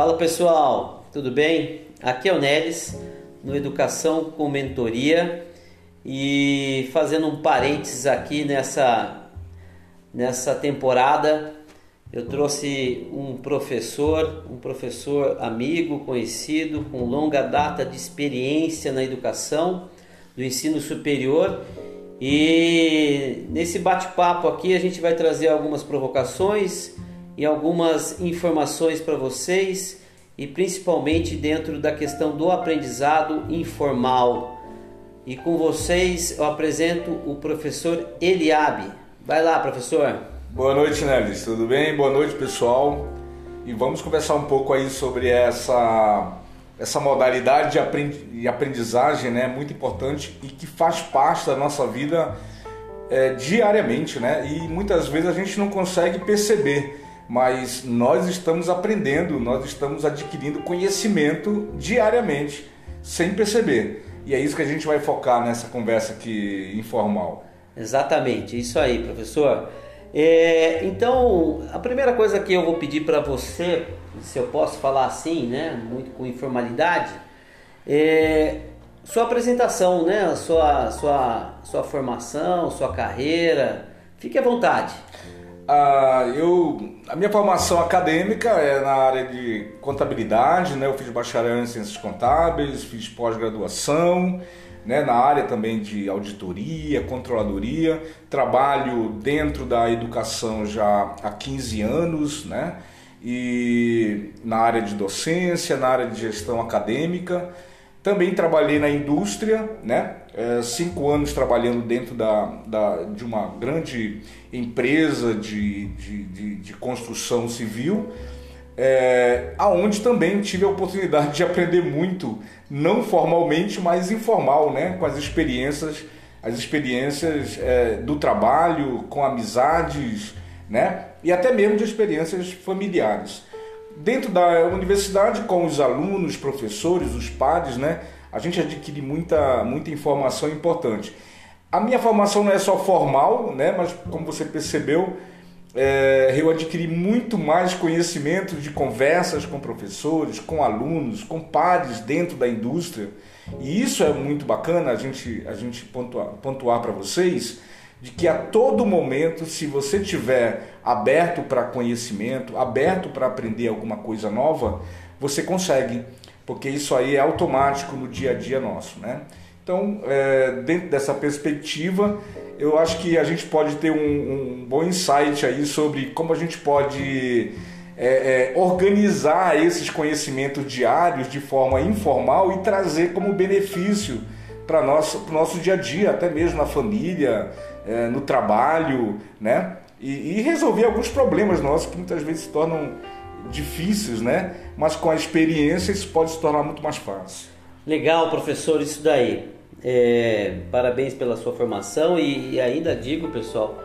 Fala pessoal, tudo bem? Aqui é o Nelis, no Educação com Mentoria. E fazendo um parênteses aqui nessa, nessa temporada, eu trouxe um professor, um professor amigo, conhecido, com longa data de experiência na educação do ensino superior. E nesse bate-papo aqui a gente vai trazer algumas provocações e algumas informações para vocês e principalmente dentro da questão do aprendizado informal. E com vocês eu apresento o professor Eliabe. Vai lá, professor. Boa noite, Nelis. Tudo bem? Boa noite, pessoal. E vamos conversar um pouco aí sobre essa essa modalidade de aprendizagem, né, muito importante e que faz parte da nossa vida é, diariamente, né? E muitas vezes a gente não consegue perceber mas nós estamos aprendendo, nós estamos adquirindo conhecimento diariamente, sem perceber. E é isso que a gente vai focar nessa conversa aqui informal. Exatamente, isso aí, professor. É, então, a primeira coisa que eu vou pedir para você, se eu posso falar assim, né, muito com informalidade, é sua apresentação, né, sua, sua, sua formação, sua carreira. Fique à vontade. Ah, eu, a minha formação acadêmica é na área de contabilidade, né? Eu fiz bacharel em ciências contábeis, fiz pós-graduação, né? Na área também de auditoria, controladoria. Trabalho dentro da educação já há 15 anos, né? E na área de docência, na área de gestão acadêmica. Também trabalhei na indústria, né? É, cinco anos trabalhando dentro da, da, de uma grande empresa de, de, de, de construção civil, é, aonde também tive a oportunidade de aprender muito, não formalmente, mas informal, né? Com as experiências, as experiências é, do trabalho, com amizades, né? E até mesmo de experiências familiares dentro da universidade, com os alunos, professores, os padres, né, a gente adquire muita, muita informação importante. A minha formação não é só formal, né, mas como você percebeu, é, eu adquiri muito mais conhecimento de conversas com professores, com alunos, com padres dentro da indústria. E isso é muito bacana a gente, a gente pontuar, pontuar para vocês, de que a todo momento, se você tiver aberto para conhecimento, aberto para aprender alguma coisa nova, você consegue, porque isso aí é automático no dia a dia nosso, né? Então, é, dentro dessa perspectiva, eu acho que a gente pode ter um, um bom insight aí sobre como a gente pode é, é, organizar esses conhecimentos diários de forma informal e trazer como benefício para o nosso, nosso dia a dia, até mesmo na família, é, no trabalho, né? E, e, resolver alguns problemas nossos que muitas vezes se tornam difíceis, né? Mas com a experiência isso pode se tornar muito mais fácil. Legal, professor, isso daí. É, parabéns pela sua formação e, e, ainda digo, pessoal,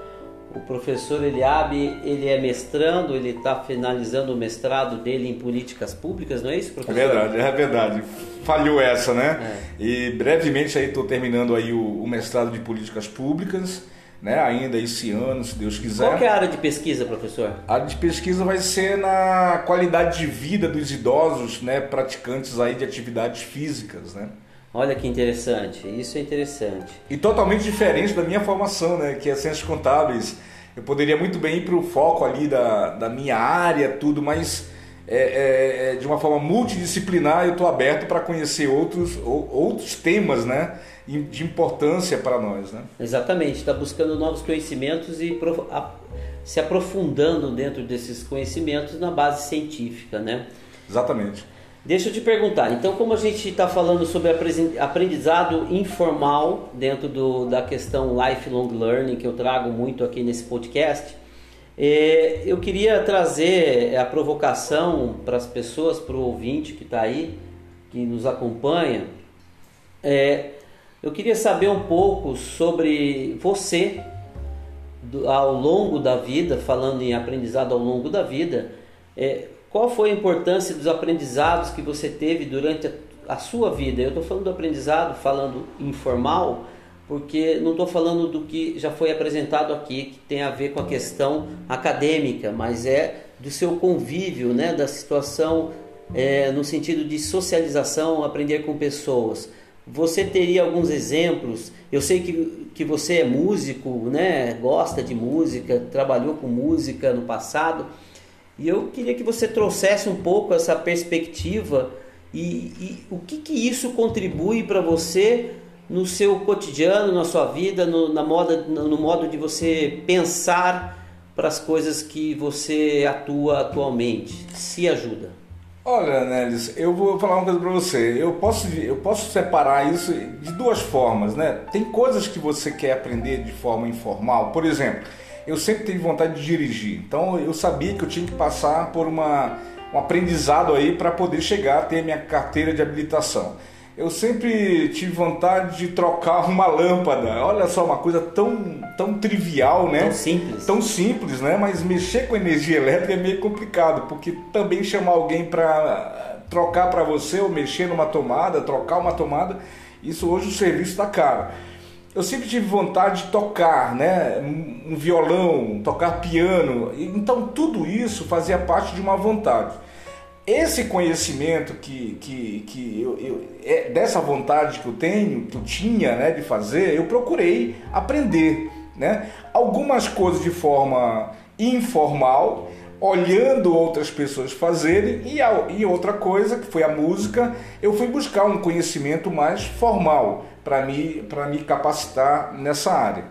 o professor Eliabe, ele é mestrando, ele está finalizando o mestrado dele em políticas públicas, não é isso, professor? É verdade, é verdade. Falhou essa, né? É. E brevemente aí estou terminando aí o, o mestrado de políticas públicas né, ainda esse ano, se Deus quiser. Qual é a área de pesquisa, professor? A área de pesquisa vai ser na qualidade de vida dos idosos, né, praticantes aí de atividades físicas, né? Olha que interessante, isso é interessante. E totalmente diferente da minha formação, né, que é ciências contábeis. Eu poderia muito bem ir para o foco ali da, da minha área, tudo, mas é, é, é de uma forma multidisciplinar eu estou aberto para conhecer outros, outros temas, né? De importância para nós. Né? Exatamente, está buscando novos conhecimentos e se aprofundando dentro desses conhecimentos na base científica. Né? Exatamente. Deixa eu te perguntar, então como a gente está falando sobre aprendizado informal dentro do, da questão lifelong learning que eu trago muito aqui nesse podcast, é, eu queria trazer a provocação para as pessoas, para o ouvinte que está aí, que nos acompanha, é, eu queria saber um pouco sobre você ao longo da vida, falando em aprendizado ao longo da vida, é, qual foi a importância dos aprendizados que você teve durante a, a sua vida? Eu estou falando do aprendizado, falando informal, porque não estou falando do que já foi apresentado aqui, que tem a ver com a questão acadêmica, mas é do seu convívio, né, da situação é, no sentido de socialização, aprender com pessoas. Você teria alguns exemplos? Eu sei que, que você é músico, né? gosta de música, trabalhou com música no passado, e eu queria que você trouxesse um pouco essa perspectiva e, e o que, que isso contribui para você no seu cotidiano, na sua vida, no, na moda, no modo de você pensar para as coisas que você atua atualmente? Se ajuda. Olha, Nélis, eu vou falar uma coisa para você. Eu posso, eu posso separar isso de duas formas, né? Tem coisas que você quer aprender de forma informal. Por exemplo, eu sempre tive vontade de dirigir. Então eu sabia que eu tinha que passar por uma, um aprendizado aí para poder chegar a ter minha carteira de habilitação eu sempre tive vontade de trocar uma lâmpada. Olha só, uma coisa tão, tão trivial, né? Tão simples. Tão simples, né? Mas mexer com energia elétrica é meio complicado, porque também chamar alguém para trocar para você ou mexer numa tomada, trocar uma tomada, isso hoje o serviço está caro. Eu sempre tive vontade de tocar, né? Um violão, tocar piano. Então tudo isso fazia parte de uma vontade esse conhecimento que, que, que eu, eu, é dessa vontade que eu tenho, que eu tinha né, de fazer, eu procurei aprender. Né? Algumas coisas de forma informal, olhando outras pessoas fazerem, e, a, e outra coisa, que foi a música, eu fui buscar um conhecimento mais formal para me, me capacitar nessa área.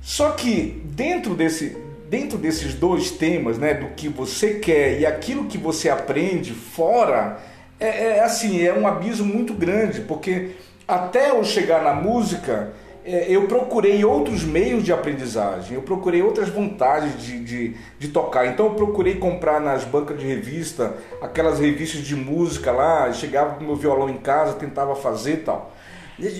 Só que dentro desse, dentro desses dois temas, né, do que você quer e aquilo que você aprende fora, é, é assim, é um abismo muito grande, porque até eu chegar na música, é, eu procurei outros meios de aprendizagem, eu procurei outras vontades de, de, de, tocar. Então eu procurei comprar nas bancas de revista aquelas revistas de música lá, chegava com meu violão em casa, tentava fazer e tal.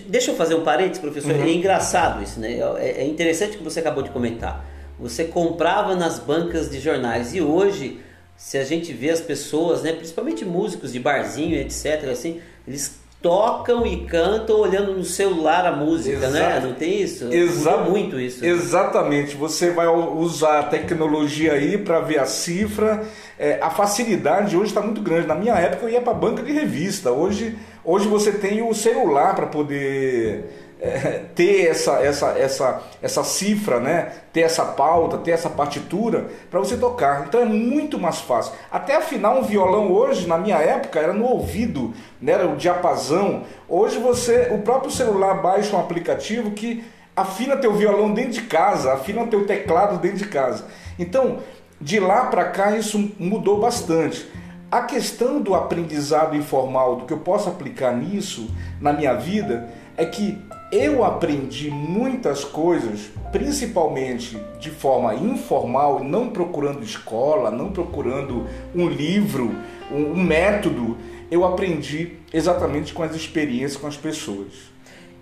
Deixa eu fazer um parênteses, professor. Uhum. É engraçado isso, né? É, é interessante o que você acabou de comentar você comprava nas bancas de jornais e hoje se a gente vê as pessoas, né, principalmente músicos de barzinho, etc, assim, eles tocam e cantam olhando no celular a música, né? Exato. né? Não tem isso? Exato. muito isso. Exatamente. Você vai usar a tecnologia aí para ver a cifra. É, a facilidade hoje está muito grande. Na minha época eu ia para banca de revista. Hoje, hoje você tem o celular para poder ter essa, essa, essa, essa cifra, né? ter essa pauta, ter essa partitura para você tocar. Então é muito mais fácil. Até afinar um violão hoje, na minha época, era no ouvido, né? era o diapasão. Hoje você, o próprio celular baixa um aplicativo que afina teu violão dentro de casa, afina teu teclado dentro de casa. Então, de lá para cá isso mudou bastante. A questão do aprendizado informal, do que eu posso aplicar nisso na minha vida, é que eu aprendi muitas coisas, principalmente de forma informal, não procurando escola, não procurando um livro, um, método. Eu aprendi exatamente com as experiências com as pessoas.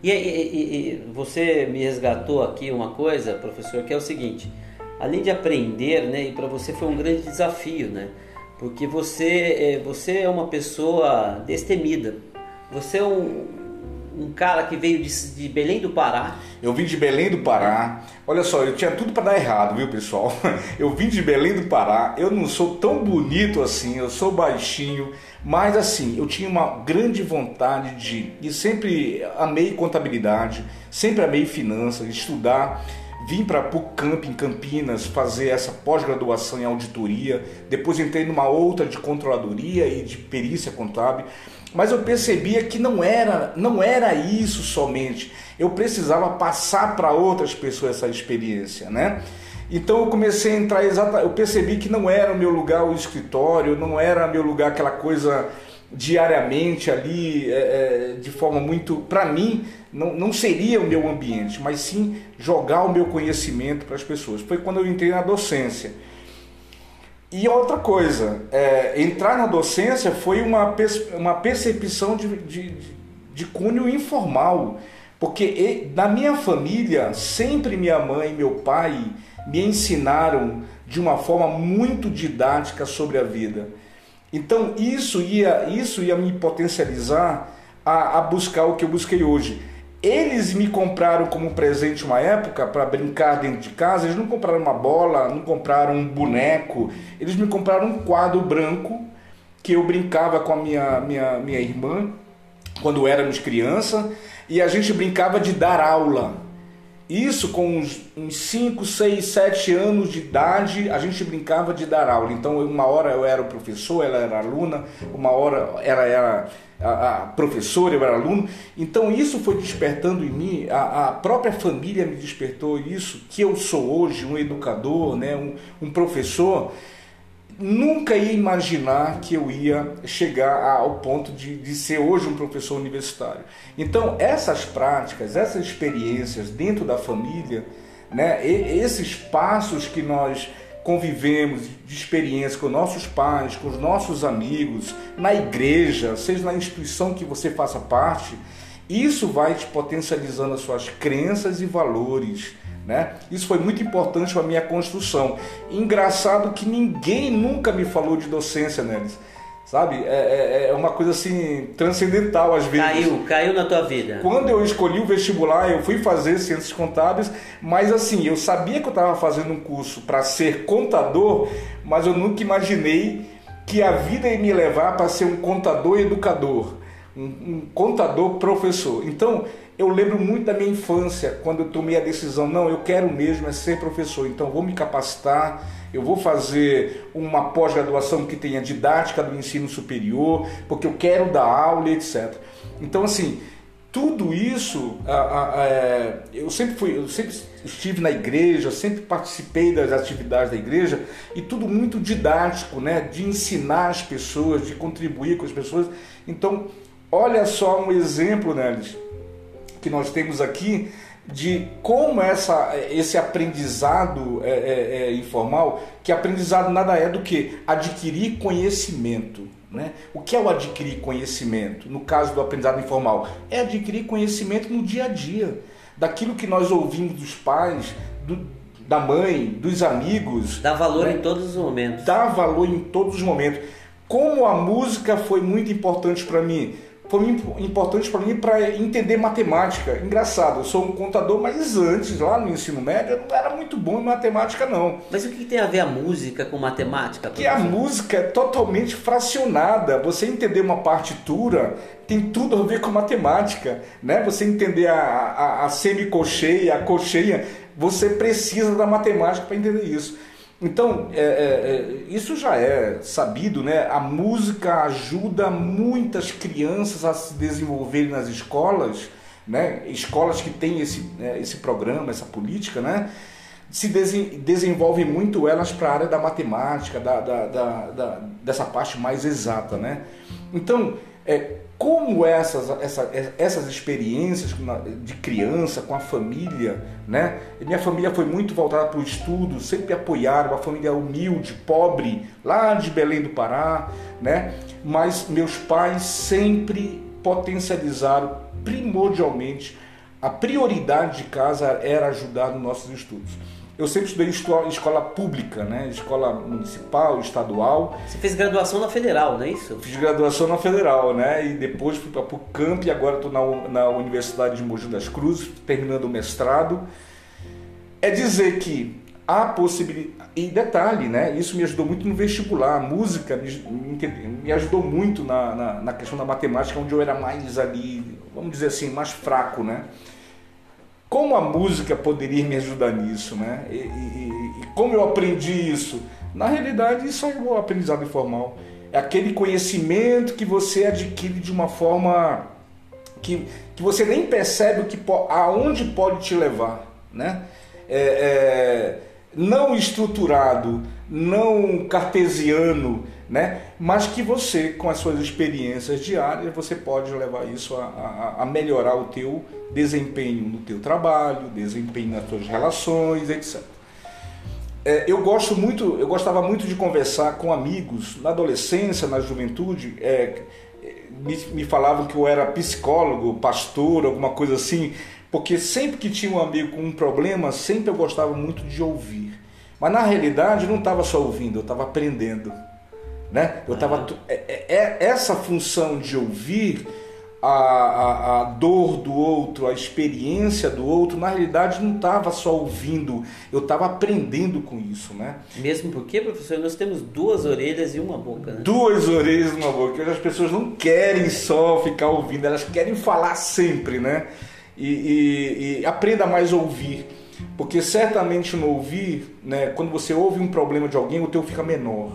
E, e, e, você me resgatou aqui uma coisa, professor, que é o seguinte: além de aprender, né, e para você foi um grande desafio, né? Porque você, é, você é uma pessoa destemida. Você é um, um cara que veio de, de, Belém do Pará. Eu vim de Belém do Pará. Olha só, eu tinha tudo para dar errado, viu, pessoal? Eu vim de Belém do Pará. Eu não sou tão bonito assim, eu sou baixinho, mas assim, eu tinha uma grande vontade de e sempre amei contabilidade, sempre amei finanças, estudar. Vim para PUCamp em Campinas fazer essa pós-graduação em auditoria, depois entrei numa outra de controladoria e de perícia contábil mas eu percebia que não era, não era isso somente. Eu precisava passar para outras pessoas essa experiência, né? Então eu comecei a entrar exatamente, eu percebi que não era o meu lugar o escritório, não era meu lugar aquela coisa diariamente ali é, de forma muito, para mim não, não seria o meu ambiente, mas sim jogar o meu conhecimento para as pessoas. Foi quando eu entrei na docência. E outra coisa, é, entrar na docência foi uma, uma percepção de, de, de cunho informal, porque na minha família, sempre minha mãe e meu pai me ensinaram de uma forma muito didática sobre a vida. Então isso ia, isso ia me potencializar a, a buscar o que eu busquei hoje. Eles me compraram como presente uma época para brincar dentro de casa. Eles não compraram uma bola, não compraram um boneco. Eles me compraram um quadro branco que eu brincava com a minha, minha, minha irmã quando éramos criança e a gente brincava de dar aula. Isso com uns 5, 6, 7 anos de idade, a gente brincava de dar aula. Então, uma hora eu era o professor, ela era aluna, uma hora ela era a, a professora, eu era aluno. Então, isso foi despertando em mim, a, a, própria família me despertou isso, que eu sou hoje um educador, né, um, um professor nunca ia imaginar que eu ia chegar ao ponto de, de ser hoje um professor universitário. Então, essas práticas, essas experiências dentro da família, né, esses passos que nós convivemos de experiência com nossos pais, com os nossos amigos, na igreja, seja na instituição que você faça parte, isso vai te potencializando as suas crenças e valores né? Isso foi muito importante para a minha construção. Engraçado que ninguém nunca me falou de docência, Nelis. Sabe? É, é, é, uma coisa assim, transcendental às vezes. Caiu, caiu na tua vida. Quando eu escolhi o vestibular, eu fui fazer ciências contábeis, mas assim, eu sabia que eu estava fazendo um curso para ser contador, mas eu nunca imaginei que a vida ia me levar para ser um contador educador, um, um contador professor. Então, eu lembro muito da minha infância, quando eu tomei a decisão, não, eu quero mesmo é ser professor, então vou me capacitar, eu vou fazer uma pós-graduação que tenha didática do ensino superior, porque eu quero dar aula, etc. Então, assim, tudo isso, a, a, a, é, eu sempre fui, eu sempre estive na igreja, sempre participei das atividades da igreja e tudo muito didático, né, de ensinar as pessoas, de contribuir com as pessoas. Então, olha só um exemplo, Nelis, que nós temos aqui de como essa, esse aprendizado é, é, é, informal, que aprendizado nada é do que adquirir conhecimento. Né? O que é o adquirir conhecimento? No caso do aprendizado informal, é adquirir conhecimento no dia a dia, daquilo que nós ouvimos dos pais, do, da mãe, dos amigos. Dá valor né? em todos os momentos. Dá valor em todos os momentos. Como a música foi muito importante para mim foi importante para mim para entender matemática. Engraçado, eu sou um contador, mas antes, lá no ensino médio, eu não era muito bom em matemática, não. Mas o que tem a ver a música com matemática? Que a música é totalmente fracionada. Você entender uma partitura tem tudo a ver com matemática, né? Você entender a, a, a semicolcheia, a colcheia, você precisa da matemática para entender isso. Então, é, é, é, isso já é sabido, né? A música ajuda muitas crianças a se desenvolverem nas escolas, né? Escolas que têm esse, né, esse programa, essa política, né? Se desen desenvolvem muito elas para a área da matemática, da, da, da, dessa parte mais exata, né? Então, é, como essas, essa, essas experiências de criança com a família, né? Minha família foi muito voltada para o estudo, sempre apoiaram, uma família humilde, pobre, lá de Belém do Pará, né? Mas meus pais sempre potencializaram primordialmente a prioridade de casa era ajudar nos nossos estudos. Eu sempre estudei em escola, pública, né? Escola municipal, estadual. Você fez graduação na Federal, não é isso? Fiz graduação na Federal, né? E depois fui para o Camp e agora estou na, na Universidade de Mogi das Cruzes, terminando o mestrado. É dizer que há possibilidade. E detalhe, né? Isso me ajudou muito no vestibular. A música me, me ajudou muito na, na, na questão da matemática, onde eu era mais ali, vamos dizer assim, mais fraco, né? Como a música poderia me ajudar nisso, né? E, e, e, como eu aprendi isso? Na realidade, isso é o aprendizado informal. É aquele conhecimento que você adquire de uma forma que, que você nem percebe o que, aonde pode te levar, né? É, é, não estruturado, não cartesiano, né? Mas que você, com as suas experiências diárias, você pode levar isso a, a, a melhorar o teu desempenho no teu trabalho, desempenho nas tuas relações, etc. É, eu gosto muito, eu gostava muito de conversar com amigos na adolescência, na juventude. É, me, me falavam que eu era psicólogo, pastor, alguma coisa assim, porque sempre que tinha um amigo com um problema, sempre eu gostava muito de ouvir. Mas na realidade eu não estava só ouvindo, eu estava aprendendo. Né? Eu tava, é, é, é, essa função de ouvir a, a, a, dor do outro, a experiência do outro, na realidade não estava só ouvindo, eu estava aprendendo com isso, né? Mesmo porque, professor, nós temos duas orelhas e uma boca, né? Duas orelhas e uma boca. As pessoas não querem só ficar ouvindo, elas querem falar sempre, né? E, e, e aprenda mais a ouvir. Porque certamente no ouvir, né, quando você ouve um problema de alguém, o teu fica menor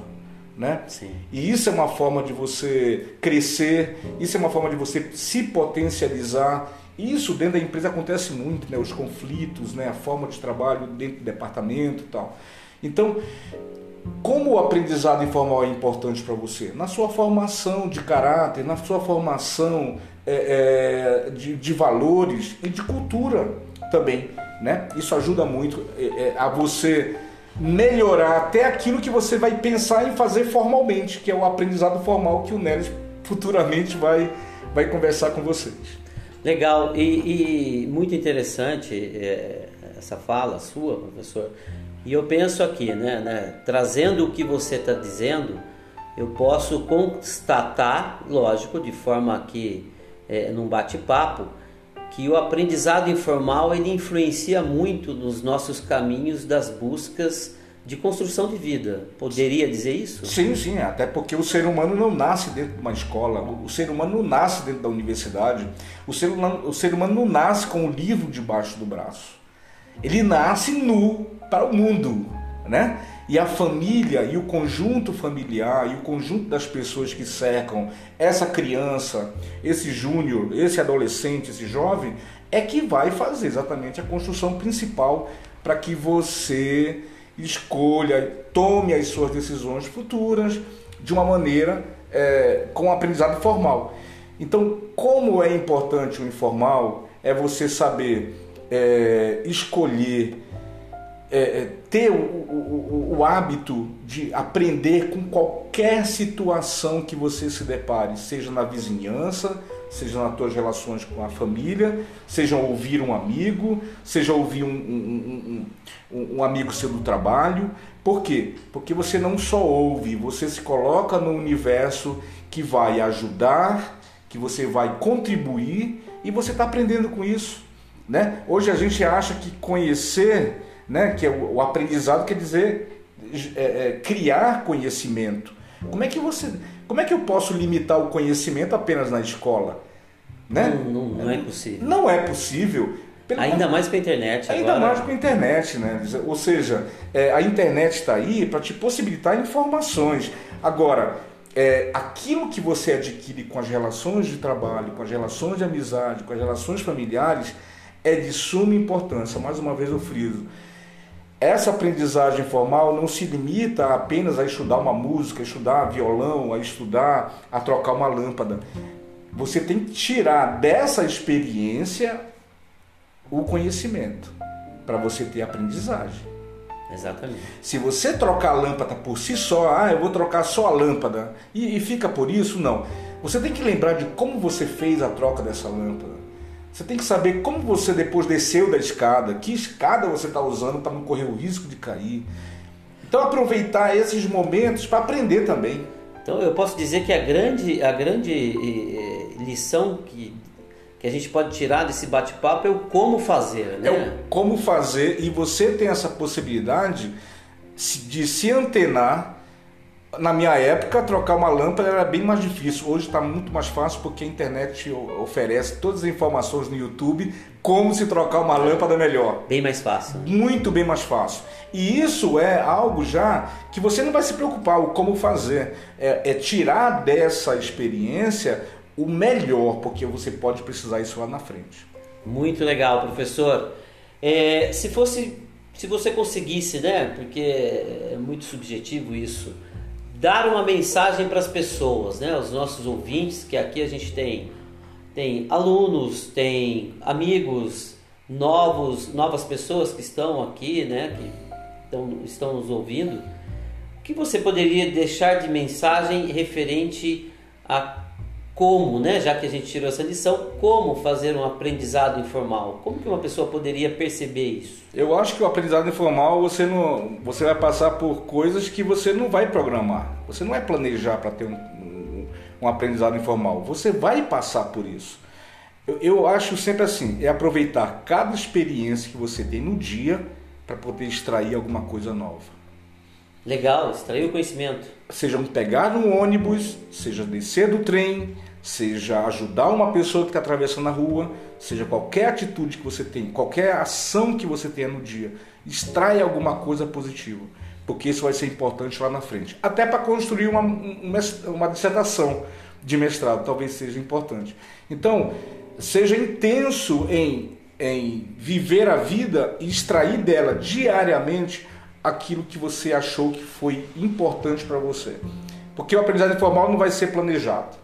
né? Sim. E isso é uma forma de você crescer, isso é uma forma de você se potencializar. Isso dentro da empresa acontece muito, né? Os conflitos, né? A forma de trabalho dentro do departamento e tal. Então, como o aprendizado informal é importante para você? Na sua formação de caráter, na sua formação é, é, de, de, valores e de cultura também, né? Isso ajuda muito é, é a você melhorar até aquilo que você vai pensar em fazer formalmente, que é o aprendizado formal que o Neres futuramente vai, vai conversar com vocês. Legal e, e muito interessante é, essa fala sua, professor. E eu penso aqui, né, né trazendo o que você está dizendo, eu posso constatar, lógico, de forma que é, num bate-papo, que o aprendizado informal ele influencia muito nos nossos caminhos das buscas de construção de vida. Poderia dizer isso? Sim, sim, até porque o ser humano não nasce dentro de uma escola, o ser humano não nasce dentro da universidade, o ser humano, o ser humano não nasce com o livro debaixo do braço. Ele nasce nu para o mundo, né? E a família e o conjunto familiar e o conjunto das pessoas que cercam essa criança, esse júnior, esse adolescente, esse jovem, é que vai fazer exatamente a construção principal para que você escolha, tome as suas decisões futuras de uma maneira é, com aprendizado formal. Então, como é importante o informal, é você saber é, escolher é, é, ter o, o, o, hábito de aprender com qualquer situação que você se depare, seja na vizinhança, seja nas tuas relações com a família, seja ouvir um amigo, seja ouvir um, um, um, um amigo seu do trabalho. Por quê? Porque você não só ouve, você se coloca no universo que vai ajudar, que você vai contribuir e você está aprendendo com isso. Né? Hoje a gente acha que conhecer né? que é o, o aprendizado quer dizer é, é, criar conhecimento. Como é que você, como é que eu posso limitar o conhecimento apenas na escola? Né? Não, não, não é possível. Não é possível. Ainda mais com a internet. Ainda mais com a internet, né? Ou seja, é, a internet está aí para te possibilitar informações. Agora, é, aquilo que você adquire com as relações de trabalho, com as relações de amizade, com as relações familiares, é de suma importância. Mais uma vez eu friso essa aprendizagem formal não se limita apenas a estudar uma música, a estudar violão, a estudar, a trocar uma lâmpada. Você tem que tirar dessa experiência o conhecimento para você ter aprendizagem. Exatamente. Se você trocar a lâmpada por si só, ah, eu vou trocar só a lâmpada e, e fica por isso, não. Você tem que lembrar de como você fez a troca dessa lâmpada. Você tem que saber como você depois desceu da escada, que escada você está usando para não correr o risco de cair. Então aproveitar esses momentos para aprender também. Então eu posso dizer que a grande, a grande eh, lição que, que a gente pode tirar desse bate-papo é o como fazer, né? É o como fazer e você tem essa possibilidade de se antenar na minha época, trocar uma lâmpada era bem mais difícil. Hoje está muito mais fácil porque a internet oferece todas as informações no YouTube como se trocar uma lâmpada melhor. Bem mais fácil. Muito bem mais fácil. E isso é algo já que você não vai se preocupar o como fazer. É, é tirar dessa experiência o melhor, porque você pode precisar isso lá na frente. Muito legal, professor. É, se fosse, se você conseguisse, né? Porque é muito subjetivo isso dar uma mensagem para as pessoas, né? Os nossos ouvintes, que aqui a gente tem tem alunos, tem amigos, novos, novas pessoas que estão aqui, né? Que estão, estão nos ouvindo. O que você poderia deixar de mensagem referente a como, né, já que a gente tirou essa lição, como fazer um aprendizado informal? Como que uma pessoa poderia perceber isso? Eu acho que o aprendizado informal você não, você vai passar por coisas que você não vai programar. Você não vai planejar para ter um, um, um aprendizado informal. Você vai passar por isso. Eu, eu acho sempre assim, é aproveitar cada experiência que você tem no dia para poder extrair alguma coisa nova. Legal, extrair o conhecimento. Seja pegar um ônibus, seja descer do trem, seja ajudar uma pessoa que está atravessando a rua, seja qualquer atitude que você tem, qualquer ação que você tenha no dia, extrai alguma coisa positiva, porque isso vai ser importante lá na frente. Até para construir uma, uma dissertação de mestrado, talvez seja importante. Então, seja intenso em, em viver a vida e extrair dela diariamente aquilo que você achou que foi importante para você. Porque o aprendizado informal não vai ser planejado.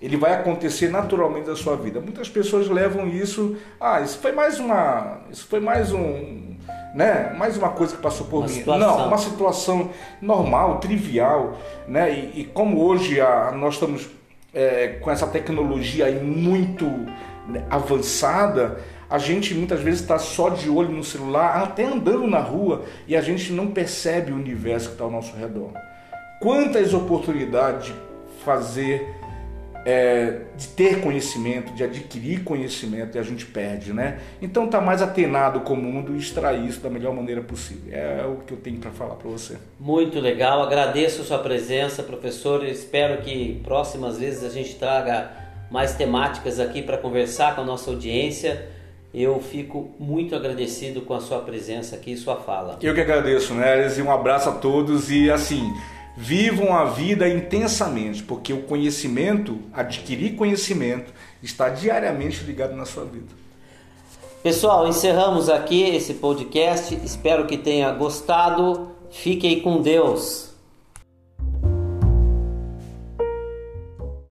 Ele vai acontecer naturalmente na sua vida. Muitas pessoas levam isso, ah, isso foi mais uma, isso foi mais um, né, mais uma coisa que passou por uma mim. Situação. Não, uma situação normal, trivial, né? E, e como hoje a, nós estamos é, com essa tecnologia aí muito né, avançada, a gente muitas vezes está só de olho no celular, até andando na rua, e a gente não percebe o universo que está ao nosso redor. Quantas oportunidades de fazer, é, de ter conhecimento, de adquirir conhecimento, e a gente perde, né? Então tá mais atenado com o mundo e extrair isso da melhor maneira possível. É o que eu tenho para falar para você. Muito legal, agradeço a sua presença, professor. Espero que próximas vezes a gente traga mais temáticas aqui para conversar com a nossa audiência. Eu fico muito agradecido com a sua presença aqui e sua fala. Eu que agradeço, Neres, e um abraço a todos e assim, vivam a vida intensamente, porque o conhecimento, adquirir conhecimento, está diariamente ligado na sua vida. Pessoal, encerramos aqui esse podcast. Espero que tenha gostado. Fiquem com Deus.